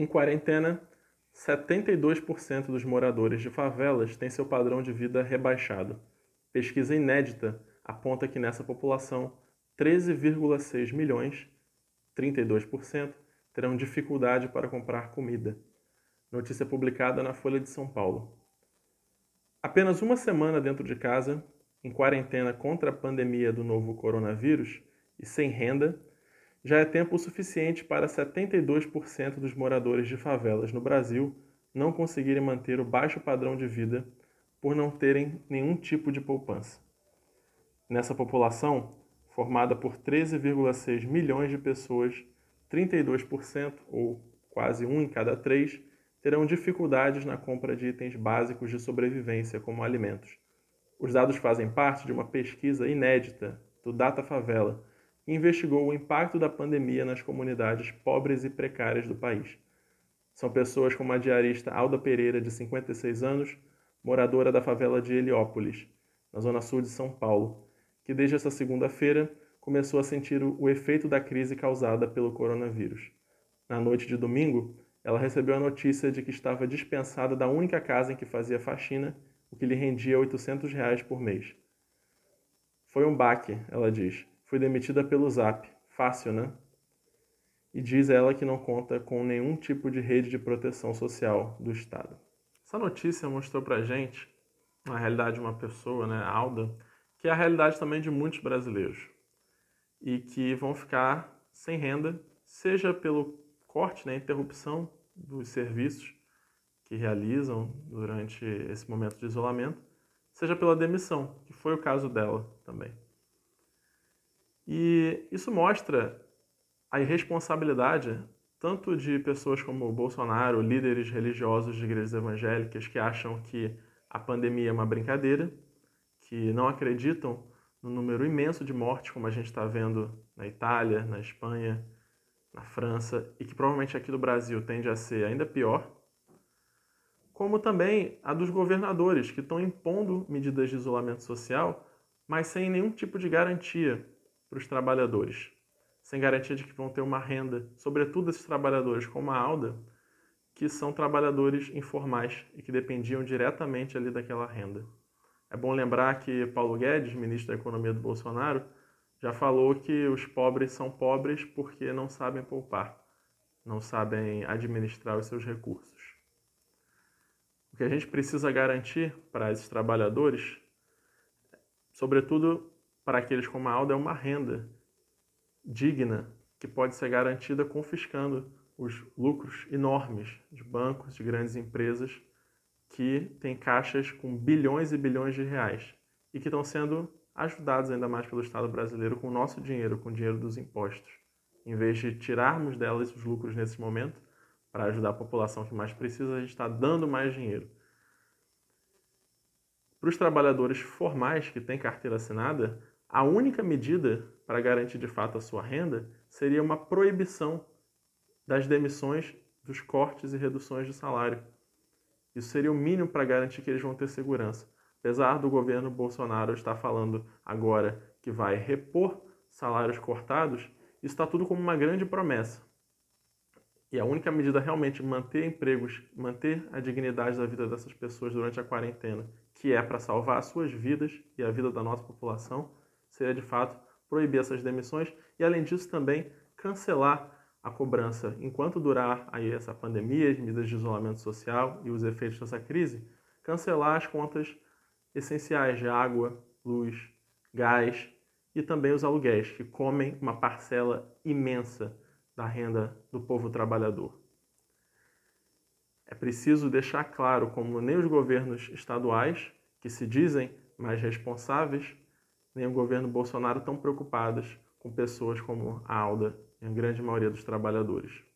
Em quarentena, 72% dos moradores de favelas têm seu padrão de vida rebaixado. Pesquisa inédita aponta que nessa população, 13,6 milhões, 32%, terão dificuldade para comprar comida. Notícia publicada na Folha de São Paulo. Apenas uma semana dentro de casa, em quarentena contra a pandemia do novo coronavírus e sem renda, já é tempo suficiente para 72% dos moradores de favelas no Brasil não conseguirem manter o baixo padrão de vida por não terem nenhum tipo de poupança. Nessa população, formada por 13,6 milhões de pessoas, 32%, ou quase um em cada três, terão dificuldades na compra de itens básicos de sobrevivência, como alimentos. Os dados fazem parte de uma pesquisa inédita do Data Favela, investigou o impacto da pandemia nas comunidades pobres e precárias do país. São pessoas como a diarista Alda Pereira, de 56 anos, moradora da favela de Heliópolis, na zona sul de São Paulo, que desde essa segunda-feira começou a sentir o efeito da crise causada pelo coronavírus. Na noite de domingo, ela recebeu a notícia de que estava dispensada da única casa em que fazia faxina, o que lhe rendia 800 reais por mês. Foi um baque, ela diz. Fui demitida pelo Zap. Fácil, né? E diz ela que não conta com nenhum tipo de rede de proteção social do Estado. Essa notícia mostrou pra gente, na realidade, uma pessoa, né, Alda, que é a realidade também de muitos brasileiros e que vão ficar sem renda, seja pelo corte, né, interrupção dos serviços que realizam durante esse momento de isolamento, seja pela demissão, que foi o caso dela também. E isso mostra a irresponsabilidade tanto de pessoas como Bolsonaro, líderes religiosos de igrejas evangélicas que acham que a pandemia é uma brincadeira, que não acreditam no número imenso de mortes, como a gente está vendo na Itália, na Espanha, na França, e que provavelmente aqui no Brasil tende a ser ainda pior, como também a dos governadores, que estão impondo medidas de isolamento social, mas sem nenhum tipo de garantia para os trabalhadores, sem garantia de que vão ter uma renda, sobretudo esses trabalhadores como a Alda, que são trabalhadores informais e que dependiam diretamente ali daquela renda. É bom lembrar que Paulo Guedes, ministro da Economia do Bolsonaro, já falou que os pobres são pobres porque não sabem poupar, não sabem administrar os seus recursos. O que a gente precisa garantir para esses trabalhadores, sobretudo para aqueles como a Alda, é uma renda digna que pode ser garantida confiscando os lucros enormes de bancos, de grandes empresas que têm caixas com bilhões e bilhões de reais e que estão sendo ajudados ainda mais pelo Estado brasileiro com o nosso dinheiro, com o dinheiro dos impostos. Em vez de tirarmos delas os lucros nesse momento para ajudar a população que mais precisa, a gente está dando mais dinheiro. Para os trabalhadores formais que têm carteira assinada, a única medida para garantir de fato a sua renda seria uma proibição das demissões, dos cortes e reduções de salário. Isso seria o mínimo para garantir que eles vão ter segurança. Apesar do governo Bolsonaro estar falando agora que vai repor salários cortados, isso está tudo como uma grande promessa. E a única medida realmente manter empregos, manter a dignidade da vida dessas pessoas durante a quarentena, que é para salvar as suas vidas e a vida da nossa população, seria de fato proibir essas demissões e, além disso, também cancelar a cobrança enquanto durar aí essa pandemia, as medidas de isolamento social e os efeitos dessa crise, cancelar as contas essenciais de água, luz, gás e também os aluguéis, que comem uma parcela imensa da renda do povo trabalhador. É preciso deixar claro como nem os governos estaduais, que se dizem mais responsáveis, nem o governo Bolsonaro estão preocupados com pessoas como a Alda e a grande maioria dos trabalhadores.